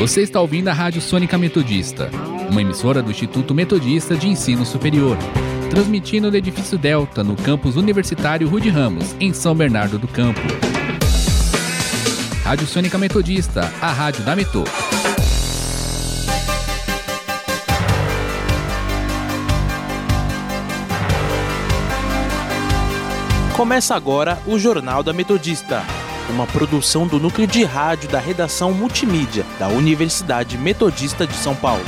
Você está ouvindo a Rádio Sônica Metodista, uma emissora do Instituto Metodista de Ensino Superior, transmitindo do edifício Delta, no campus universitário Rude Ramos, em São Bernardo do Campo. Rádio Sônica Metodista, a rádio da Metô. Começa agora o Jornal da Metodista, uma produção do núcleo de rádio da redação multimídia da Universidade Metodista de São Paulo.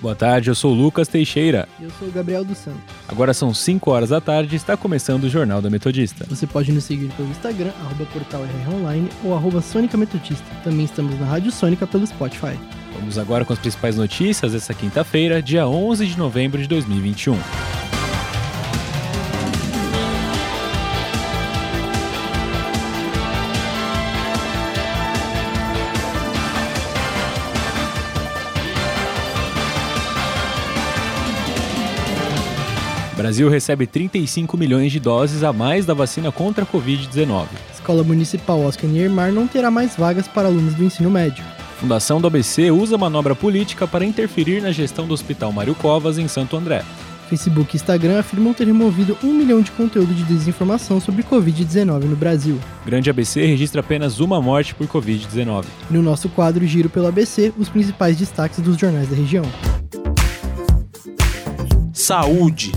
Boa tarde, eu sou o Lucas Teixeira. Eu sou o Gabriel dos Santos. Agora são 5 horas da tarde e está começando o Jornal da Metodista. Você pode nos seguir pelo Instagram, arroba portal RR Online ou arroba Sônica Metodista. Também estamos na Rádio Sônica pelo Spotify. Vamos agora com as principais notícias dessa quinta-feira, dia 11 de novembro de 2021. Brasil recebe 35 milhões de doses a mais da vacina contra a Covid-19. Escola Municipal Oscar Niemeyer não terá mais vagas para alunos do ensino médio. Fundação do ABC usa manobra política para interferir na gestão do Hospital Mário Covas em Santo André. Facebook e Instagram afirmam ter removido um milhão de conteúdo de desinformação sobre Covid-19 no Brasil. Grande ABC registra apenas uma morte por Covid-19. No nosso quadro Giro pelo ABC, os principais destaques dos jornais da região. Saúde.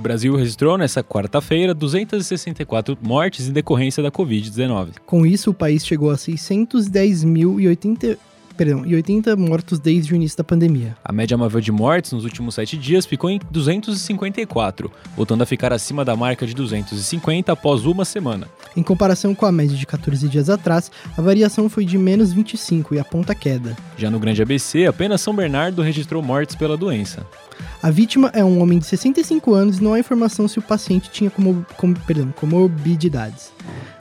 O Brasil registrou nesta quarta-feira 264 mortes em decorrência da Covid-19. Com isso, o país chegou a 610.080 perdão, e 80 mortos desde o início da pandemia. A média móvel de mortes nos últimos sete dias ficou em 254, voltando a ficar acima da marca de 250 após uma semana. Em comparação com a média de 14 dias atrás, a variação foi de menos 25 e aponta queda. Já no Grande ABC, apenas São Bernardo registrou mortes pela doença. A vítima é um homem de 65 anos e não há informação se o paciente tinha como, como, perdão, comorbidades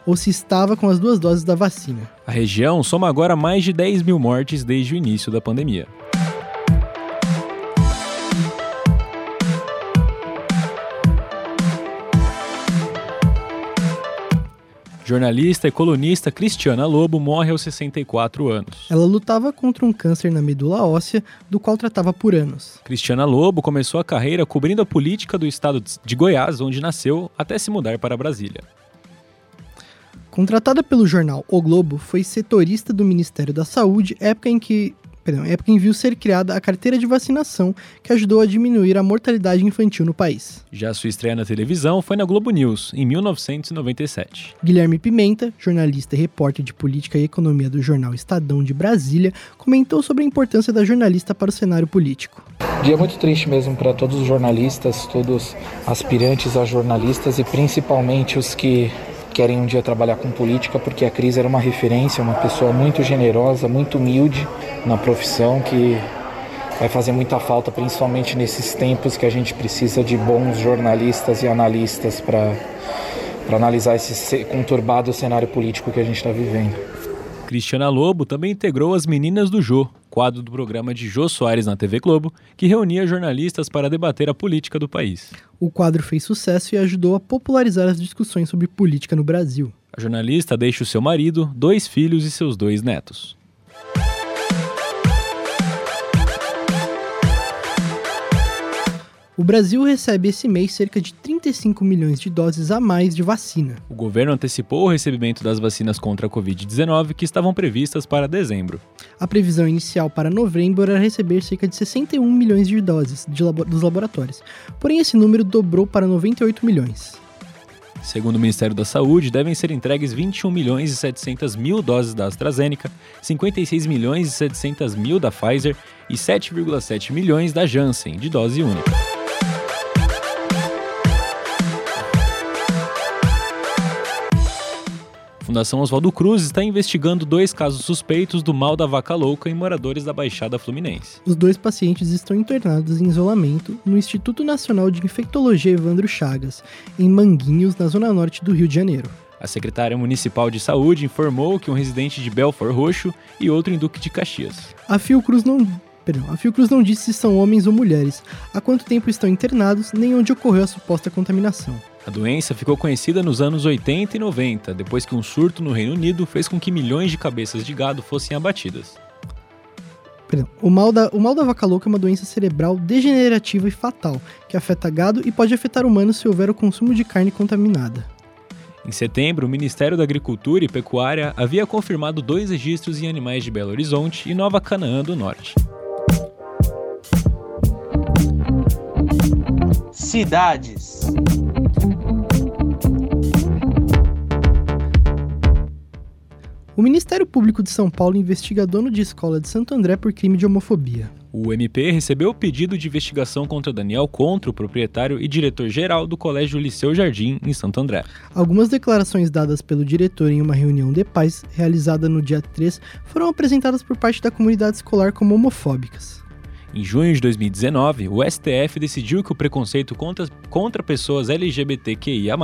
ou se estava com as duas doses da vacina. A região soma agora mais de 10 mil mortes desde o início da pandemia. Jornalista e colunista Cristiana Lobo morre aos 64 anos. Ela lutava contra um câncer na medula óssea, do qual tratava por anos. Cristiana Lobo começou a carreira cobrindo a política do estado de Goiás, onde nasceu, até se mudar para Brasília. Contratada pelo jornal O Globo, foi setorista do Ministério da Saúde, época em que perdão, época em viu ser criada a carteira de vacinação, que ajudou a diminuir a mortalidade infantil no país. Já sua estreia na televisão foi na Globo News, em 1997. Guilherme Pimenta, jornalista e repórter de política e economia do jornal Estadão de Brasília, comentou sobre a importância da jornalista para o cenário político. Dia muito triste mesmo para todos os jornalistas, todos aspirantes a jornalistas e principalmente os que querem um dia trabalhar com política, porque a Cris era uma referência, uma pessoa muito generosa, muito humilde na profissão, que vai fazer muita falta, principalmente nesses tempos que a gente precisa de bons jornalistas e analistas para analisar esse conturbado cenário político que a gente está vivendo. Cristiana Lobo também integrou as Meninas do Jô, quadro do programa de Jô Soares na TV Globo, que reunia jornalistas para debater a política do país. O quadro fez sucesso e ajudou a popularizar as discussões sobre política no Brasil. A jornalista deixa o seu marido, dois filhos e seus dois netos. O Brasil recebe esse mês cerca de 35 milhões de doses a mais de vacina. O governo antecipou o recebimento das vacinas contra a Covid-19 que estavam previstas para dezembro. A previsão inicial para novembro era receber cerca de 61 milhões de doses de labo dos laboratórios, porém esse número dobrou para 98 milhões. Segundo o Ministério da Saúde, devem ser entregues 21 milhões e 700 mil doses da AstraZeneca, 56 milhões e 700 mil da Pfizer e 7,7 milhões da Janssen, de dose única. Fundação Oswaldo Cruz está investigando dois casos suspeitos do mal da vaca louca em moradores da Baixada Fluminense. Os dois pacientes estão internados em isolamento no Instituto Nacional de Infectologia Evandro Chagas, em Manguinhos, na zona norte do Rio de Janeiro. A secretária municipal de saúde informou que um residente de Belfort Roxo e outro em Duque de Caxias. A Fiocruz não Perdão, a Fiocruz não disse se são homens ou mulheres, há quanto tempo estão internados, nem onde ocorreu a suposta contaminação. A doença ficou conhecida nos anos 80 e 90, depois que um surto no Reino Unido fez com que milhões de cabeças de gado fossem abatidas. Perdão. O mal, da, o mal da vaca louca é uma doença cerebral degenerativa e fatal, que afeta gado e pode afetar humanos se houver o consumo de carne contaminada. Em setembro, o Ministério da Agricultura e Pecuária havia confirmado dois registros em animais de Belo Horizonte e Nova Canaã do Norte. Cidades. O Ministério Público de São Paulo investiga dono de escola de Santo André por crime de homofobia. O MP recebeu o pedido de investigação contra Daniel Contra, o proprietário e diretor-geral do Colégio Liceu Jardim, em Santo André. Algumas declarações dadas pelo diretor em uma reunião de pais realizada no dia 3 foram apresentadas por parte da comunidade escolar como homofóbicas. Em junho de 2019, o STF decidiu que o preconceito contra, contra pessoas LGBTQIA+,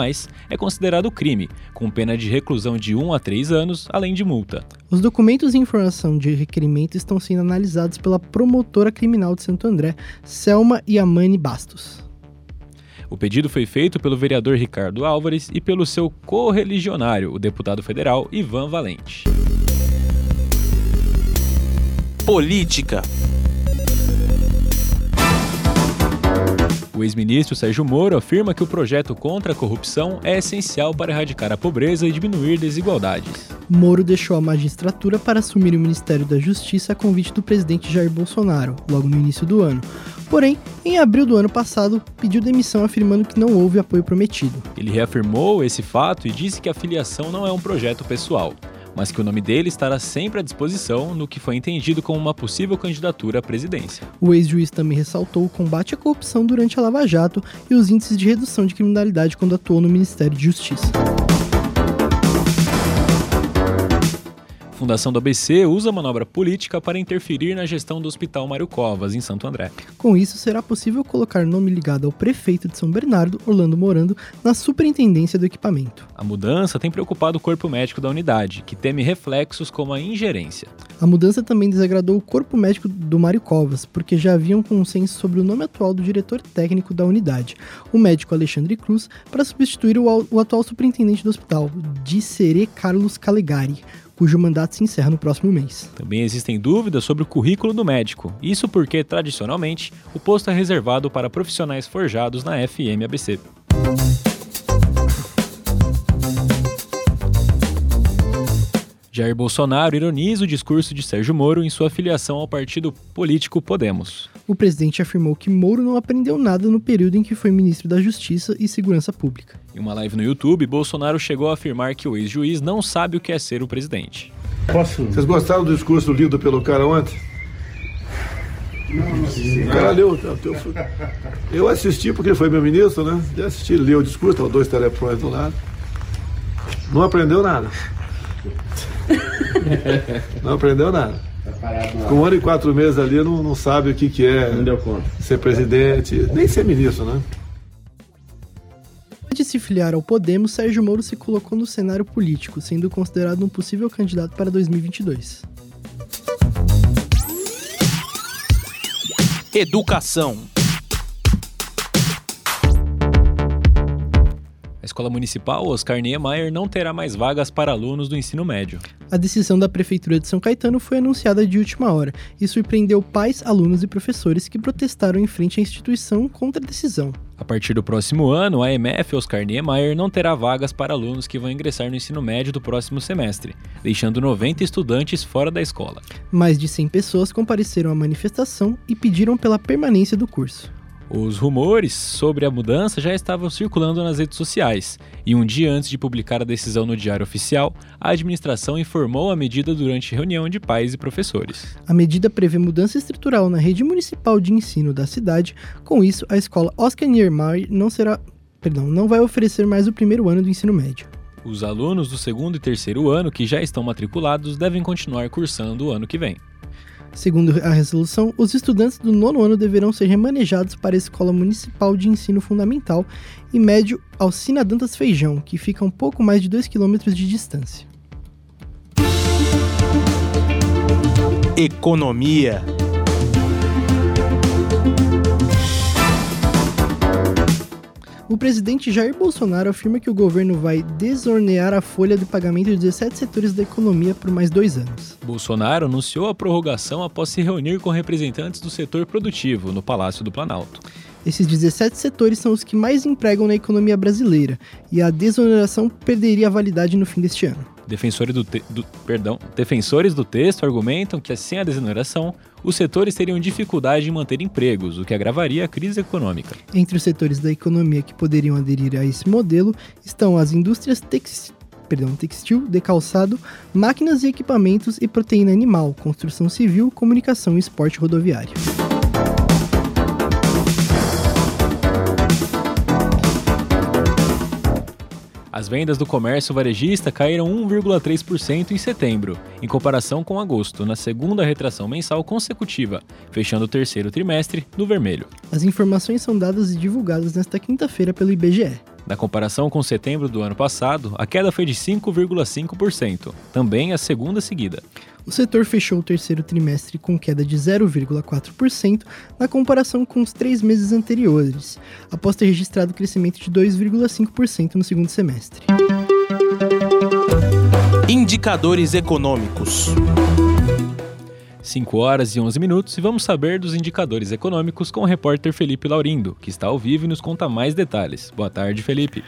é considerado crime, com pena de reclusão de 1 a 3 anos, além de multa. Os documentos e informação de requerimento estão sendo analisados pela promotora criminal de Santo André, Selma Yamani Bastos. O pedido foi feito pelo vereador Ricardo Álvares e pelo seu correligionário, o deputado federal Ivan Valente. Política. O ex-ministro Sérgio Moro afirma que o projeto contra a corrupção é essencial para erradicar a pobreza e diminuir desigualdades. Moro deixou a magistratura para assumir o Ministério da Justiça a convite do presidente Jair Bolsonaro, logo no início do ano. Porém, em abril do ano passado, pediu demissão afirmando que não houve apoio prometido. Ele reafirmou esse fato e disse que a filiação não é um projeto pessoal mas que o nome dele estará sempre à disposição no que foi entendido como uma possível candidatura à presidência. O ex-juiz também ressaltou o combate à corrupção durante a Lava Jato e os índices de redução de criminalidade quando atuou no Ministério de Justiça. Fundação do ABC usa manobra política para interferir na gestão do Hospital Mário Covas, em Santo André. Com isso, será possível colocar nome ligado ao prefeito de São Bernardo, Orlando Morando, na superintendência do equipamento. A mudança tem preocupado o corpo médico da unidade, que teme reflexos como a ingerência. A mudança também desagradou o corpo médico do Mário Covas, porque já havia um consenso sobre o nome atual do diretor técnico da unidade, o médico Alexandre Cruz, para substituir o, o atual superintendente do hospital, Dissere Carlos Calegari cujo mandato se encerra no próximo mês. Também existem dúvidas sobre o currículo do médico, isso porque, tradicionalmente, o posto é reservado para profissionais forjados na FMABC. Jair Bolsonaro ironiza o discurso de Sérgio Moro em sua filiação ao partido político Podemos. O presidente afirmou que Moro não aprendeu nada no período em que foi ministro da Justiça e Segurança Pública. Em uma live no YouTube, Bolsonaro chegou a afirmar que o ex-juiz não sabe o que é ser o presidente. Posso? Vocês gostaram do discurso lido pelo cara ontem? O cara leu. Eu assisti porque ele foi meu ministro, né? Eu assisti, leu o discurso, tava dois telefones do lado. Não aprendeu nada. Não aprendeu nada. Com um ano e quatro meses ali, não, não sabe o que, que é ser presidente, nem ser ministro, né? Antes de se filiar ao Podemos, Sérgio Moro se colocou no cenário político, sendo considerado um possível candidato para 2022. Educação. Escola Municipal Oscar Niemeyer não terá mais vagas para alunos do ensino médio. A decisão da Prefeitura de São Caetano foi anunciada de última hora e surpreendeu pais, alunos e professores que protestaram em frente à instituição contra a decisão. A partir do próximo ano, a EMF Oscar Niemeyer não terá vagas para alunos que vão ingressar no ensino médio do próximo semestre, deixando 90 estudantes fora da escola. Mais de 100 pessoas compareceram à manifestação e pediram pela permanência do curso. Os rumores sobre a mudança já estavam circulando nas redes sociais, e um dia antes de publicar a decisão no Diário Oficial, a administração informou a medida durante reunião de pais e professores. A medida prevê mudança estrutural na rede municipal de ensino da cidade. Com isso, a escola Oscar Niemeyer não será, perdão, não vai oferecer mais o primeiro ano do ensino médio. Os alunos do segundo e terceiro ano que já estão matriculados devem continuar cursando o ano que vem. Segundo a resolução, os estudantes do nono ano deverão ser remanejados para a Escola Municipal de Ensino Fundamental e Médio Alcina Dantas Feijão, que fica a um pouco mais de 2 km de distância. Economia. O presidente Jair Bolsonaro afirma que o governo vai desornear a folha de pagamento de 17 setores da economia por mais dois anos. Bolsonaro anunciou a prorrogação após se reunir com representantes do setor produtivo no Palácio do Planalto. Esses 17 setores são os que mais empregam na economia brasileira e a desoneração perderia a validade no fim deste ano. Defensores do, te... do... Perdão. Defensores do texto argumentam que, sem a desoneração, os setores teriam dificuldade em manter empregos, o que agravaria a crise econômica. Entre os setores da economia que poderiam aderir a esse modelo estão as indústrias textis perdão, textil, de calçado, máquinas e equipamentos e proteína animal, construção civil, comunicação e esporte rodoviário. As vendas do comércio varejista caíram 1,3% em setembro, em comparação com agosto, na segunda retração mensal consecutiva, fechando o terceiro trimestre no vermelho. As informações são dadas e divulgadas nesta quinta-feira pelo IBGE. Na comparação com setembro do ano passado, a queda foi de 5,5%, também a segunda seguida. O setor fechou o terceiro trimestre com queda de 0,4% na comparação com os três meses anteriores, após ter registrado crescimento de 2,5% no segundo semestre. Indicadores econômicos. 5 horas e 11 minutos e vamos saber dos indicadores econômicos com o repórter Felipe Laurindo, que está ao vivo e nos conta mais detalhes. Boa tarde, Felipe.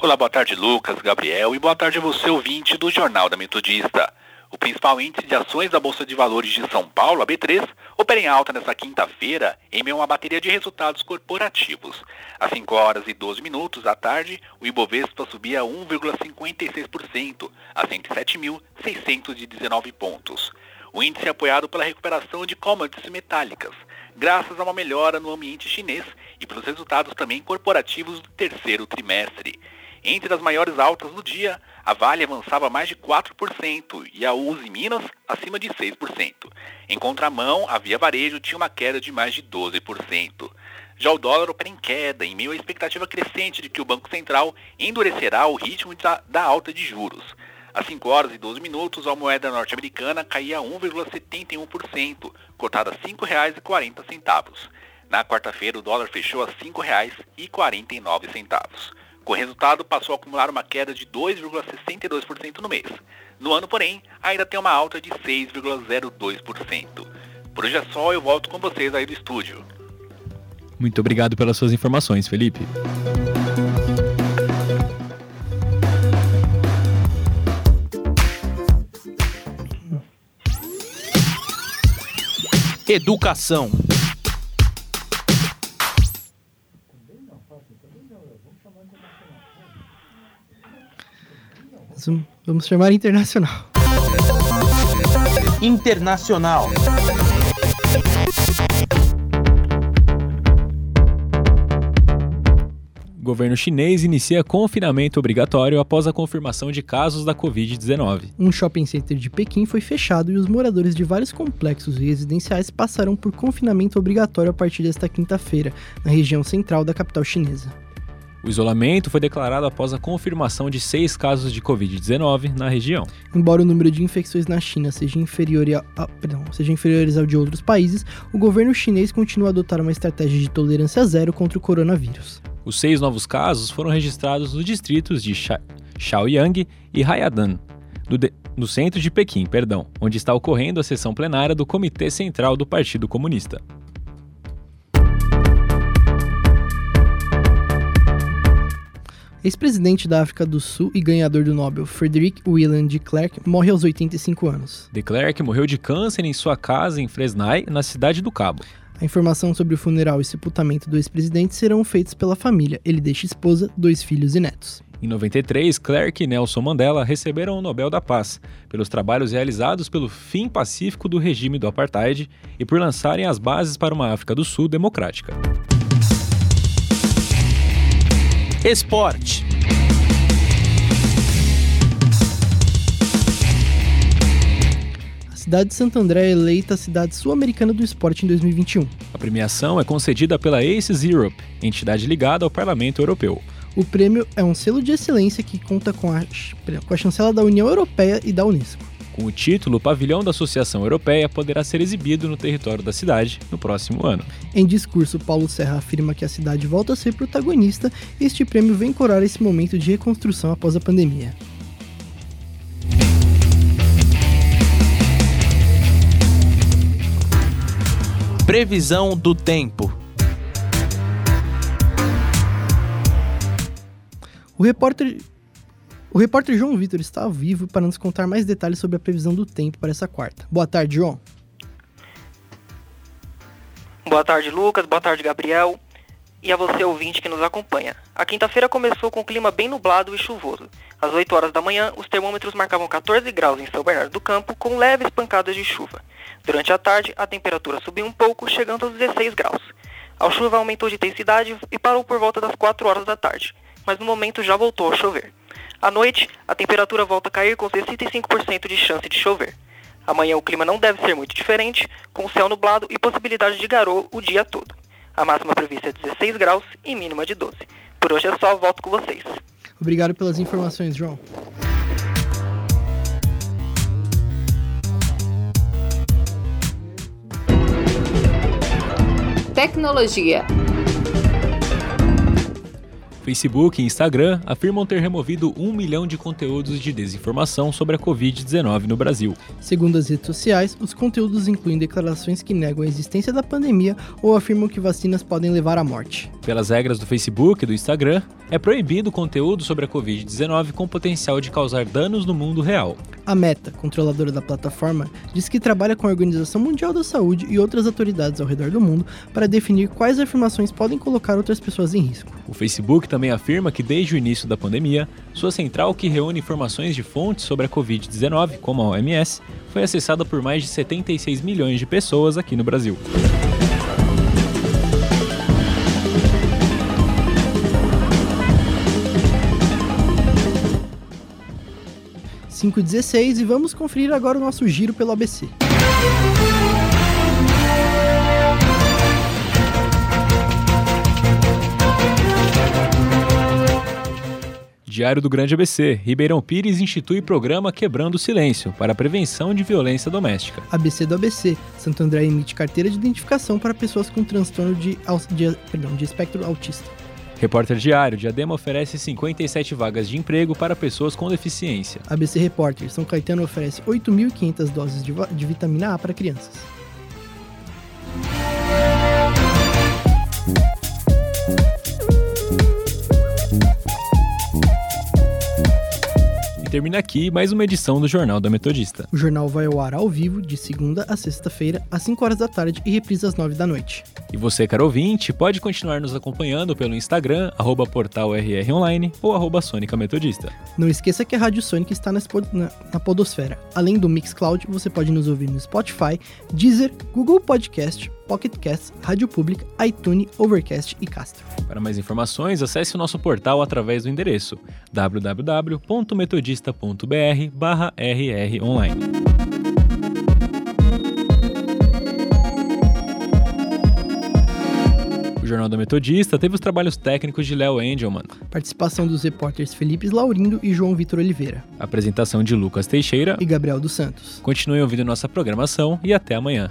Olá, boa tarde, Lucas, Gabriel, e boa tarde a você, ouvinte do Jornal da Metodista. O principal índice de ações da Bolsa de Valores de São Paulo, a B3, opera em alta nesta quinta-feira em meio a uma bateria de resultados corporativos. Às 5 horas e 12 minutos da tarde, o Ibovespa subia 1,56% a 107.619 pontos. O índice é apoiado pela recuperação de commodities metálicas, graças a uma melhora no ambiente chinês e pelos resultados também corporativos do terceiro trimestre. Entre as maiores altas do dia, a Vale avançava mais de 4% e a Uzi Minas acima de 6%. Em contramão, a Via Varejo tinha uma queda de mais de 12%. Já o dólar opera em queda, em meio à expectativa crescente de que o Banco Central endurecerá o ritmo da, da alta de juros. Às 5 horas e 12 minutos, a moeda norte-americana caía 1,71%, cotada a R$ 5,40. Na quarta-feira, o dólar fechou a R$ 5,49. Com o resultado, passou a acumular uma queda de 2,62% no mês. No ano, porém, ainda tem uma alta de 6,02%. Por hoje é só, eu volto com vocês aí do estúdio. Muito obrigado pelas suas informações, Felipe. Educação. Vamos chamar internacional. Internacional. Governo chinês inicia confinamento obrigatório após a confirmação de casos da Covid-19. Um shopping center de Pequim foi fechado e os moradores de vários complexos residenciais passaram por confinamento obrigatório a partir desta quinta-feira, na região central da capital chinesa. O isolamento foi declarado após a confirmação de seis casos de Covid-19 na região. Embora o número de infecções na China seja inferior a, perdão, seja inferiores ao de outros países, o governo chinês continua a adotar uma estratégia de tolerância zero contra o coronavírus. Os seis novos casos foram registrados nos distritos de Shaoyang e Haiyan, no, no centro de Pequim, perdão, onde está ocorrendo a sessão plenária do Comitê Central do Partido Comunista. Ex-presidente da África do Sul e ganhador do Nobel, Frederick William de Klerk, morre aos 85 anos. De Klerk morreu de câncer em sua casa em Fresnay, na cidade do Cabo. A informação sobre o funeral e sepultamento do ex-presidente serão feitos pela família. Ele deixa esposa, dois filhos e netos. Em 93, Clerk e Nelson Mandela receberam o Nobel da Paz pelos trabalhos realizados pelo fim pacífico do regime do apartheid e por lançarem as bases para uma África do Sul democrática. Esporte. Cidade de Santo André é eleita a cidade sul-americana do esporte em 2021. A premiação é concedida pela ACES Europe, entidade ligada ao Parlamento Europeu. O prêmio é um selo de excelência que conta com a, com a chancela da União Europeia e da Unesco. Com o título, o pavilhão da Associação Europeia poderá ser exibido no território da cidade no próximo ano. Em discurso, Paulo Serra afirma que a cidade volta a ser protagonista e este prêmio vem curar esse momento de reconstrução após a pandemia. Previsão do tempo. O repórter, o repórter João Vitor está ao vivo para nos contar mais detalhes sobre a previsão do tempo para essa quarta. Boa tarde, João. Boa tarde, Lucas. Boa tarde, Gabriel. E a você, ouvinte, que nos acompanha. A quinta-feira começou com um clima bem nublado e chuvoso. Às 8 horas da manhã, os termômetros marcavam 14 graus em São Bernardo do Campo, com leves pancadas de chuva. Durante a tarde, a temperatura subiu um pouco, chegando aos 16 graus. A chuva aumentou de intensidade e parou por volta das 4 horas da tarde, mas no momento já voltou a chover. À noite, a temperatura volta a cair com 65% de chance de chover. Amanhã o clima não deve ser muito diferente, com céu nublado e possibilidade de garoa o dia todo. A máxima prevista é 16 graus e mínima de 12. Por hoje é só, volto com vocês. Obrigado pelas informações, João. Tecnologia. Facebook e Instagram afirmam ter removido um milhão de conteúdos de desinformação sobre a Covid-19 no Brasil. Segundo as redes sociais, os conteúdos incluem declarações que negam a existência da pandemia ou afirmam que vacinas podem levar à morte. Pelas regras do Facebook e do Instagram, é proibido conteúdo sobre a Covid-19 com potencial de causar danos no mundo real. A Meta, controladora da plataforma, diz que trabalha com a Organização Mundial da Saúde e outras autoridades ao redor do mundo para definir quais afirmações podem colocar outras pessoas em risco. O Facebook também afirma que desde o início da pandemia, sua central que reúne informações de fontes sobre a Covid-19, como a OMS, foi acessada por mais de 76 milhões de pessoas aqui no Brasil. E 16 e vamos conferir agora o nosso giro pelo ABC. Diário do Grande ABC. Ribeirão Pires institui programa Quebrando o Silêncio para a prevenção de violência doméstica. ABC do ABC. Santo André emite carteira de identificação para pessoas com transtorno de, de, perdão, de espectro autista. Repórter Diário, Diadema oferece 57 vagas de emprego para pessoas com deficiência. ABC Repórter, São Caetano oferece 8.500 doses de, de vitamina A para crianças. Termina aqui mais uma edição do Jornal da Metodista. O jornal vai ao ar ao vivo de segunda a sexta-feira, às 5 horas da tarde e reprisa às 9 da noite. E você, caro ouvinte, pode continuar nos acompanhando pelo Instagram, arroba portal RR Online ou arroba Sônica Metodista. Não esqueça que a Rádio Sônica está na, na Podosfera. Além do Mixcloud, você pode nos ouvir no Spotify, Deezer, Google Podcast, Pocket Cast, Rádio Pública, iTunes, Overcast e Castro. Para mais informações, acesse o nosso portal através do endereço www.metodista.br/rronline. O Jornal da Metodista teve os trabalhos técnicos de Léo Engelman. Participação dos repórteres Felipe Laurindo e João Vitor Oliveira. Apresentação de Lucas Teixeira e Gabriel dos Santos. Continue ouvindo nossa programação e até amanhã.